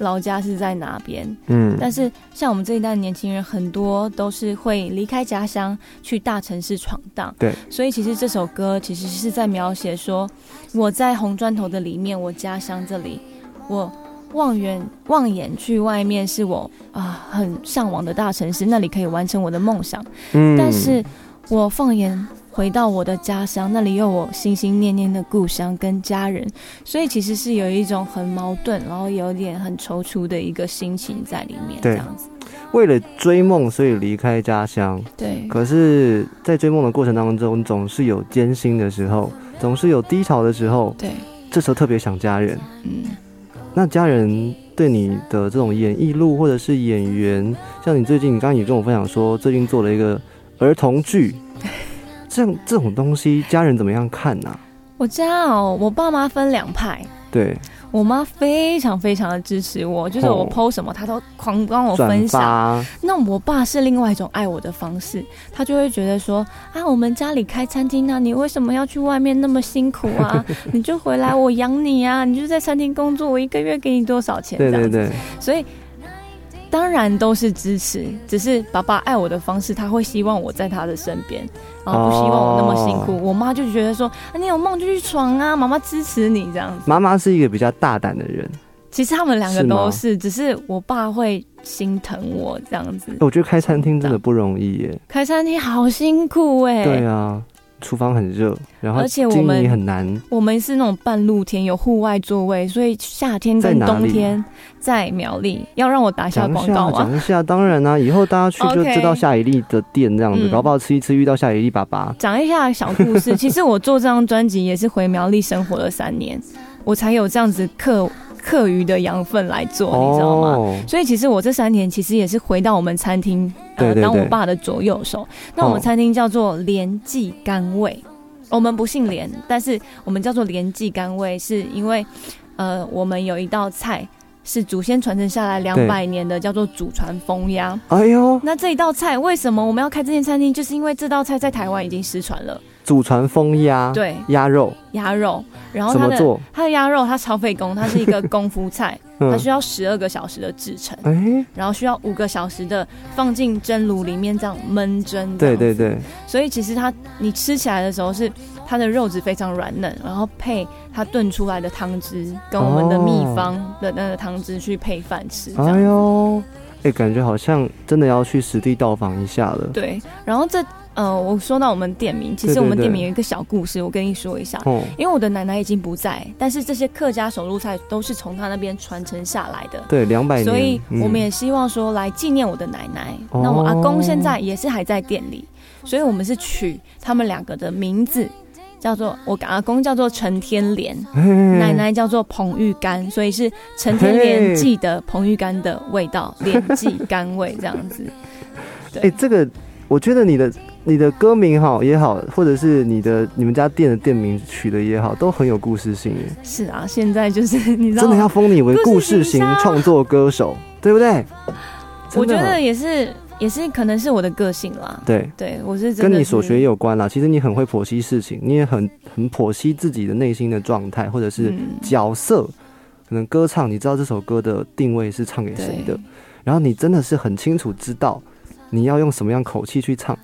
老家是在哪边，嗯但是像我们这一代的年轻人，很多都是会离开家乡去大城市闯荡。对，所以其实这首歌其实是在描写说，我在红砖头的里面，我家乡这里，我望远望眼去外面是我啊很向往的大城市，那里可以完成我的梦想。嗯但是我放眼回到我的家乡，那里有我心心念念的故乡跟家人，所以其实是有一种很矛盾，然后有点很踌躇的一个心情在里面，这对样子。为了追梦，所以离开家乡。对可是，在追梦的过程当中，总是有艰辛的时候，总是有低潮的时候。对，这时候特别想家人。嗯，那家人对你的这种演艺路，或者是演员，像你最近，你刚刚也跟我分享说，最近做了一个儿童剧，这样这种东西，家人怎么样看呢、我家哦，我爸妈分两派。对，我妈非常非常的支持我，就是我哦 PO 什么，她都狂帮我分享。那我爸是另外一种爱我的方式，他就会觉得说啊，我们家里开餐厅啊，你为什么要去外面那么辛苦啊？你就回来，我养你啊，你就在餐厅工作，我一个月给你多少钱？对对对，所以当然都是支持，只是爸爸爱我的方式，他会希望我在他的身边，然后不希望我那么辛苦。哦我妈就觉得说，啊，你有梦就去闯啊，妈妈支持你这样子。妈妈是一个比较大胆的人，其实他们两个都是，只是我爸会心疼我这样子。我觉得开餐厅真的不容易耶。开餐厅好辛苦哎、对啊，厨房很热，然后而且我经们营很难。我们是那种半露天，有户外座位，所以夏天跟冬天在苗栗。要让我打一下广告啊？讲一下，当然啦、以后大家去就 知道夏以丽的店这样子，嗯搞不好吃一吃遇到夏以丽爸爸。讲一下小故事。其实我做这张专辑也是回苗栗生活了三年，我才有这样子课课余的养分来做，你知道吗？哦，所以其实我这三年其实也是回到我们餐厅，呃，当我爸的左右手。那我们哦餐厅叫做连记甘味，我们不姓连，但是我们叫做连记甘味，是因为呃，我们有一道菜是祖先传承下来两百年的，叫做祖传风鸭。哎呦，那这一道菜为什么我们要开这间餐厅？就是因为这道菜在台湾已经失传了，祖传风鸭，对鸭肉鸭肉。然后它的怎么做？它的鸭肉，它超费工，它是一个功夫菜，嗯它需要十二个小时的制成。哎，然后需要五个小时的放进蒸炉里面这样焖蒸。对对。对，所以其实它你吃起来的时候是它的肉质非常软嫩，然后配它炖出来的汤汁，跟我们的秘方的那个汤汁去配饭吃。哎呦，哎，感觉好像真的要去实地到访一下了。对，然后这呃，我说到我们店名，其实我们店名有一个小故事，我跟你说一下。哦因为我的奶奶已经不在，但是这些客家手路菜都是从她那边传承下来的。对，两百年，所以嗯我们也希望说来纪念我的奶奶。哦那我阿公现在也是还在店里，所以我们是取他们两个的名字，叫做我阿公叫做陈天莲，嘿奶奶叫做彭玉干，所以是陈天莲记的彭玉干的味道，莲记甘味这样子。哎、这个我觉得你的你的歌名好也好，或者是你的你们家店的店名取的也好，都很有故事性。是啊，现在就是你知道，真的要封你为故事型创作歌手，对不对？我觉得也是，也是可能是我的个性啦。对对，我是跟你所学也有关啦。其实你很会剖析事情，你也很很剖析自己的内心的状态，或者是嗯角色。可能歌唱，你知道这首歌的定位是唱给谁的，然后你真的是很清楚知道你要用什么样口气去唱。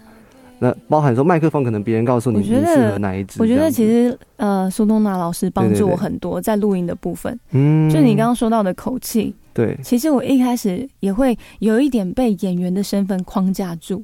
那包含说麦克风，可能别人告诉你你觉得适合哪一支。我觉得其实呃，苏东娜老师帮助我很多在录音的部分。嗯就你刚刚说到的口气，对其实我一开始也会有一点被演员的身份框架住。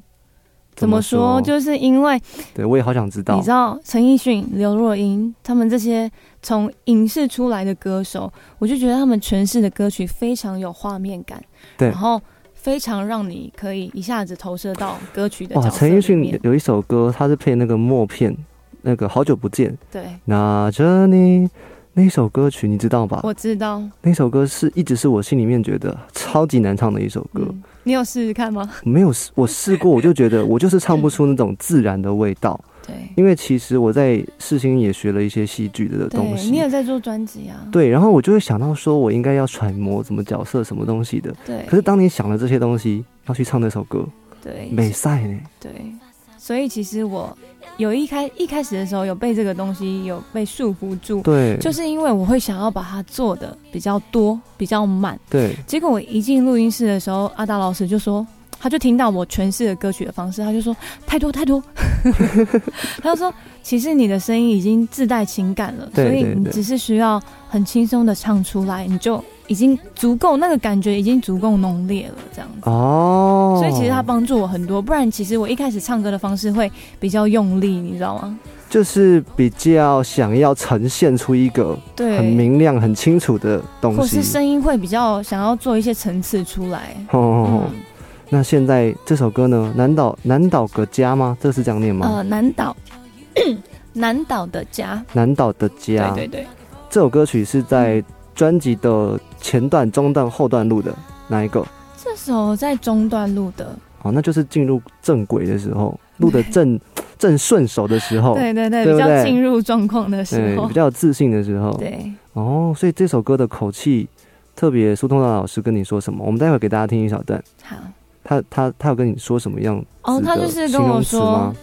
怎么说？就是因为对我也好想知道。你知道陈奕迅、刘若英他们这些从影视出来的歌手，我就觉得他们诠释的歌曲非常有画面感，对然后非常让你可以一下子投射到歌曲的哇，陈奕迅。有一首歌，他是配那个默片，那个好久不见。对，拿着你那首歌曲，你知道吧？我知道，那首歌是一直是我心里面觉得超级难唱的一首歌。你有试试看吗？没有试，我试过，我就觉得我就是唱不出那种自然的味道。对，因为其实我在世新也学了一些戏剧的东对西。你也在做专辑啊？对，然后我就会想到说，我应该要揣摩什么角色、什么东西的。对可是当你想了这些东西，要去唱那首歌，对，美赛呢？对，所以其实我有一开一开始的时候有被这个东西有被束缚住，对就是因为我会想要把它做的比较多、比较满，对，结果我一进录音室的时候，阿达老师就说。他就听到我诠释的歌曲的方式，他就说太多太多，他就说其实你的声音已经自带情感了，所以你只是需要很轻松的唱出来，你就已经足够那个感觉已经足够浓烈了，这样子。哦，所以其实他帮助我很多，不然其实我一开始唱歌的方式会比较用力，你知道吗？就是比较想要呈现出一个对很明亮、很清楚的东西或是。声音会比较想要做一些层次出来。哦哦哦嗯那现在这首歌呢？南岛南岛个家吗？这是这样念吗？呃，南岛，南岛的家，南岛的家。对对对，这首歌曲是在专辑的前段、中段、后段录的哪一个？这首在中段录的，哦，那就是进入正轨的时候，录的正 正顺手的时候。对对对，对对比较进入状况的时候比，较有自信的时候。对。哦，所以这首歌的口气特别，苏通的老师跟你说什么？我们待会给大家听一小段。好。他他他有跟你说什么样哦，他就是跟我说，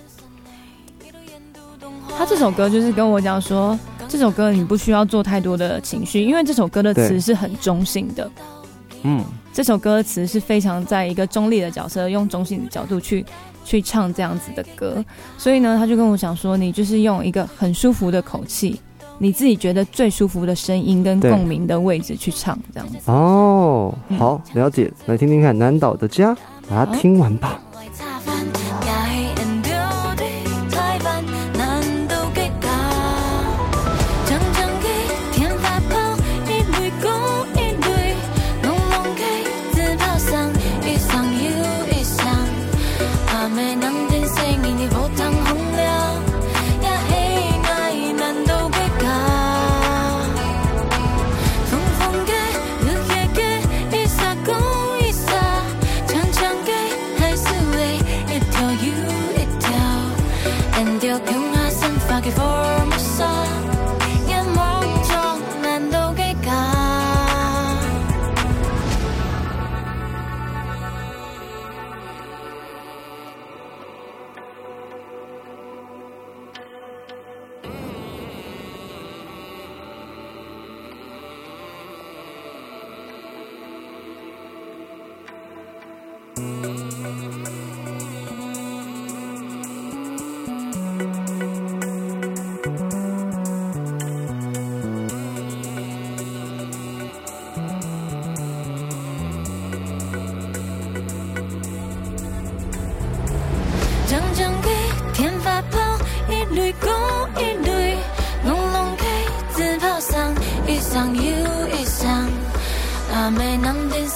他这首歌就是跟我讲说，这首歌你不需要做太多的情绪，因为这首歌的词是很中性的。嗯，这首歌词是非常在一个中立的角色，用中性的角度去去唱这样子的歌，所以呢，他就跟我讲说，你就是用一个很舒服的口气，你自己觉得最舒服的声音跟共鸣的位置去唱，这样子。哦，好了解，来听听看南岛的家，把它听完吧。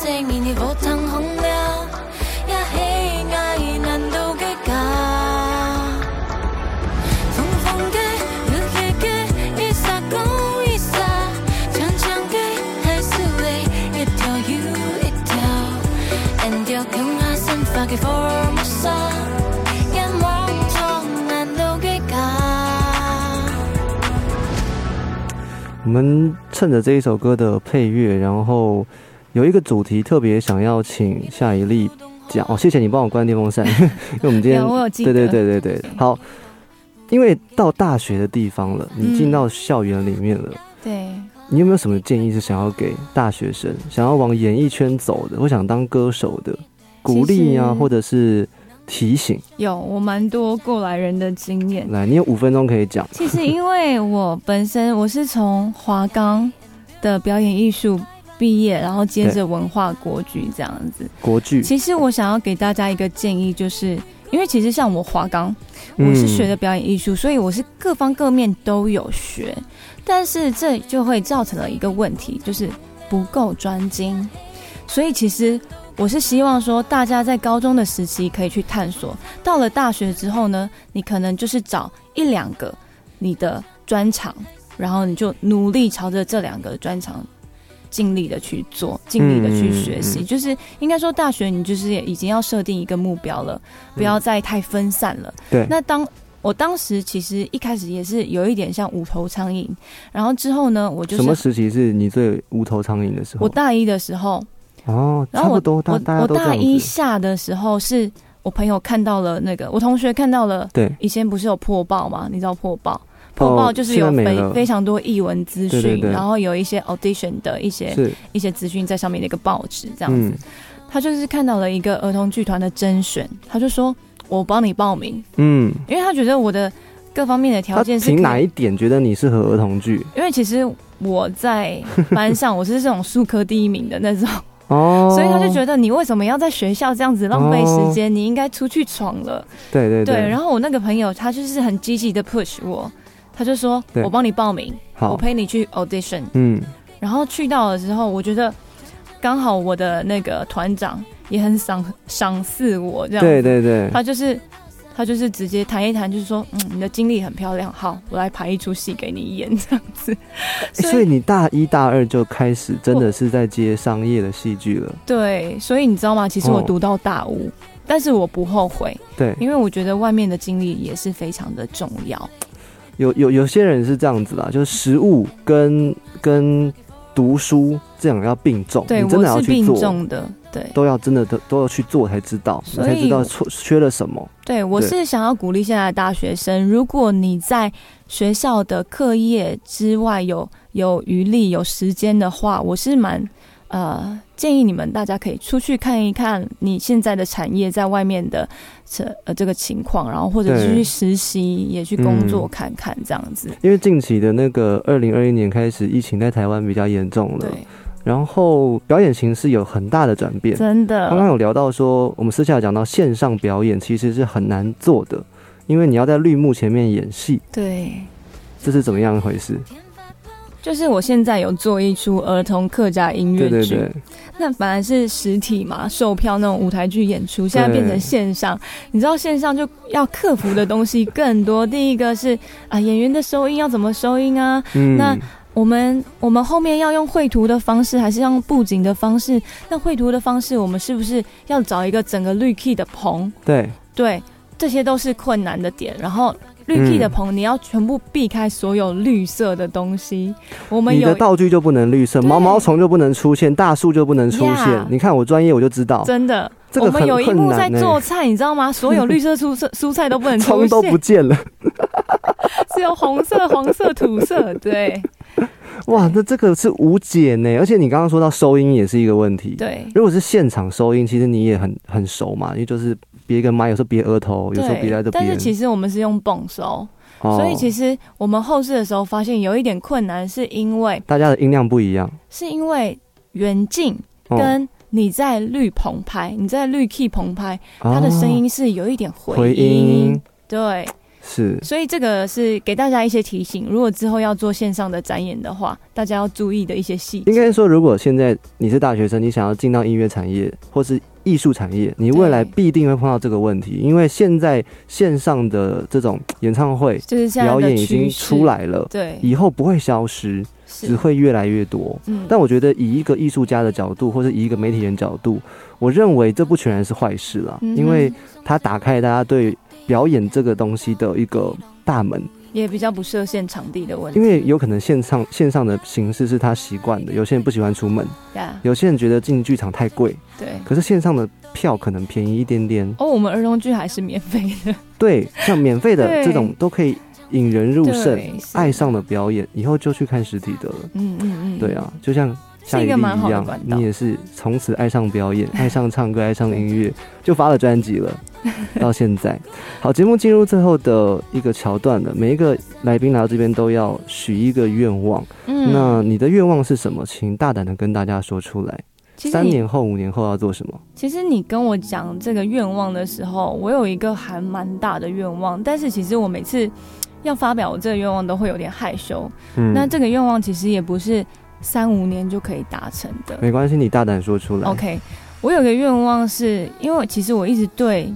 男电声音你波涛洪流，呀嘿爱难度给高。风风给，日黑给，一撒勾一撒，长长给，还是为一条又一条，and 要更加深发给 formosa，眼望中难度给高。我们趁着这一首歌的配乐，然后有一个主题特别想要请夏一丽讲哦，谢谢你帮我关电风扇，因为我们今天对得对对对对，好，因为到大学的地方了，你进到校园里面了。对，你有没有什么建议是想要给大学生，想要往演艺圈走的，或想当歌手的，鼓励啊，或者是提醒？有我蛮多过来人的经验。来，你有五分钟可以讲。其实因为我本身我是从华冈的表演艺术毕业，然后接着文化国剧这样子。国剧，其实我想要给大家一个建议，就是因为其实像我华冈，嗯我是学的表演艺术，所以我是各方各面都有学，但是这就会造成了一个问题，就是不够专精。所以其实我是希望说，大家在高中的时期可以去探索，到了大学之后呢，你可能就是找一两个你的专长，然后你就努力朝着这两个专长。尽力的去做，尽力的去学习，嗯嗯嗯就是应该说，大学你就是也已经要设定一个目标了，不要再太分散了。对，那当我当时其实一开始也是有一点像无头苍蝇，然后之后呢，我就是什么时期是你最无头苍蝇的时候？我大一的时候，哦，然后我差不多，大我大。一下的时候是。我朋友看到了那个，我同学看到了，对，以前不是有破报吗？你知道破报？破报就是有非、非常多译文资讯，对对对然后有一些 audition 的一些一些资讯在上面的一个报纸这样子。嗯他就是看到了一个儿童剧团的甄选，他就说：“我帮你报名。嗯，”因为他觉得我的各方面的条件是可以凭哪一点觉得你适合儿童剧？因为其实我在班上 我是这种数科第一名的那种，哦，所以他就觉得你为什么要在学校这样子浪费时间？你应该出去闯了。对对对，然后后我那个朋友他就是很积极的 push 我，他就说我帮你报名，我陪你去 audition。嗯，然后去到了之后，我觉得刚好我的那个团长也很赏赏识我这样，对对对，他就是他就是直接谈一谈，就是说，嗯，你的经历很漂亮，好，我来排一出戏给你演 这样子。欸所以你大一大二就开始真的是在接商业的戏剧了。对，所以你知道吗？其实我哦读到大五，但是我不后悔，对，因为我觉得外面的经历也是非常的重要。有有有些人是这样子啦，就是食物跟跟读书这样要并重，对，你真的要我是并去做，重的，对。都要真的都都要去做才知道，你才知道错缺了什么。对，我是想要鼓励现在的大学生，如果你在学校的课业之外有有余力、有时间的话，我是蛮呃建议你们大家可以出去看一看你现在的产业在外面的这呃这个情况，然后或者是对去实习，也去工作嗯看看这样子。因为近期的那个二零二一年开始，疫情在台湾比较严重了，对，然后表演形式有很大的转变。真的。刚刚有聊到说，我们私下有讲到线上表演其实是很难做的，因为你要在绿幕前面演戏，对，这是怎么样一回事？就是我现在有做一出儿童客家音乐剧，对对对，那本来是实体嘛，售票那种舞台剧演出，现在变成线上。你知道线上就要克服的东西更多。第一个是啊，演员的收音要怎么收音啊？嗯那我们我们后面要用绘图的方式，还是用布景的方式？那绘图的方式，我们是不是要找一个整个绿 key 的棚？对对，这些都是困难的点。然后绿嗯 key 的棚，你要全部避开所有绿色的东西。我们的道具就不能绿色，毛毛虫就不能出现，大树就不能出现。你看我专业，我就知道，真的，我们有一幕在做菜，你知道吗？所有绿色蔬菜蔬菜都不能出葱都不现，见了。只有红色、黄色、土色。对哇，那这个是无解呢。而且你刚刚说到收音也是一个问题。对如果是现场收音，其实你也很很熟嘛，因为就是别一个麦，有时候别额头，有时候别在这边，但。是其实我们是用泵收，哦。所以其实我们后置的时候发现有一点困难，是因为大家的音量不一样。是因为远近哦。跟你在绿棚拍，你在绿 key 棚拍，它的哦声音是有一点回回音。对，是。所以这个是给大家一些提醒，如果之后要做线上的展演的话，大家要注意的一些细节。应该说，如果现在你是大学生，你想要进到音乐产业或是艺术产业，你未来必定会碰到这个问题，因为现在线上的这种演唱会就是表演已经出来了，对。以后不会消失，只会越来越多。嗯。但我觉得以一个艺术家的角度，或者以一个媒体人角度，我认为这不全然是坏事啦，嗯因为它打开了大家对表演这个东西的一个大门。也比较不设限场地的问题。因为有可能线上线上的形式是他习惯的，有些人不喜欢出门，呀，有些人觉得进剧场太贵，对。可是线上的票可能便宜一点点。哦，我们儿童剧还是免费的。对，像免费的对这种都可以引人入胜爱上了表演，以后就去看实体的了。嗯嗯嗯，对啊，就像夏雨丽是一个蛮好的管，道你也是从此爱上表演，爱上唱歌，爱上音乐，就发了专辑了。到现在，好，节目进入最后的一个桥段了。每一个来宾来到这边都要许一个愿望。嗯那你的愿望是什么？请大胆的跟大家说出来。三年后、五年后要做什么？其实你跟我讲这个愿望的时候，我有一个还蛮大的愿望，但是其实我每次要发表我这个愿望都会有点害羞。嗯那这个愿望其实也不是三五年就可以达成的。没关系，你大胆说出来。OK，我有个愿望是，因为其实我一直对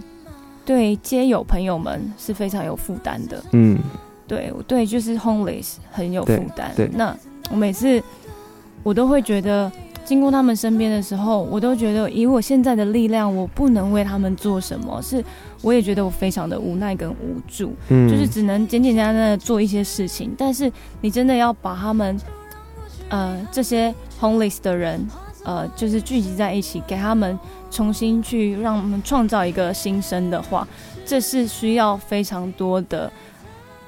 对街友朋友们是非常有负担的，嗯，对我对就是 homeless 很有负担。对那我每次我都会觉得，经过他们身边的时候，我都觉得以我现在的力量，我不能为他们做什么，是我也觉得我非常的无奈跟无助，嗯就是只能简简单单的做一些事情。但是你真的要把他们，呃，这些 homeless 的人。呃，就是聚集在一起，给他们重新去让他们创造一个新生的话，这是需要非常多的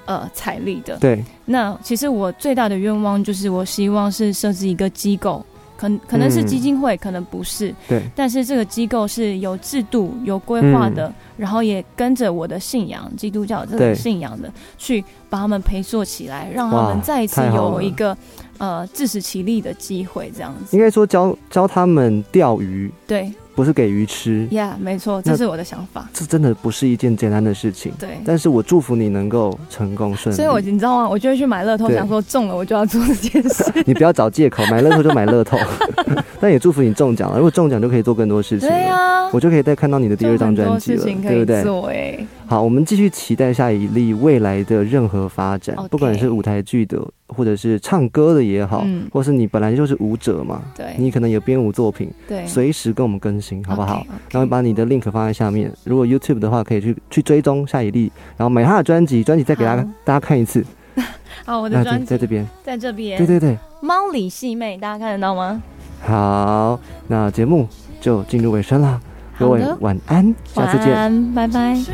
呃财力的。对，那其实我最大的愿望就是，我希望是设置一个机构，可可能是嗯基金会，可能不是，对。但是这个机构是有制度、有规划的，然后也跟着我的信仰，基督教这个信仰的，去把他们培塑起来，让他们再一次有一个呃自食其力的机会，这样子。应该说教教他们钓鱼，对不是给鱼吃。呀没错，这是我的想法。这真的不是一件简单的事情。对但是我祝福你能够成功顺利。所以我你知道吗？我就会去买乐透，想说中了我就要做这件事。你不要找借口，买乐透就买乐透。但也祝福你中奖了，如果中奖就可以做更多事情了。对呀我就可以再看到你的第二张专辑了，对不对？做哎。好，我们继续期待下一例未来的任何发展不管是舞台剧的，或者是唱歌的也好，嗯或是你本来就是舞者嘛，对你可能有编舞作品，对随时跟我们更新，好不好然后把你的 link 放在下面，如果 YouTube 的话，可以去去追踪下一例，然后买他的专辑，专辑再给大家大家看一次。好，我的那专辑在这边，在这边。对对对，猫里细妹，大家看得到吗？好，那节目就进入尾声了，各位晚安，下次见。晚安，拜拜。是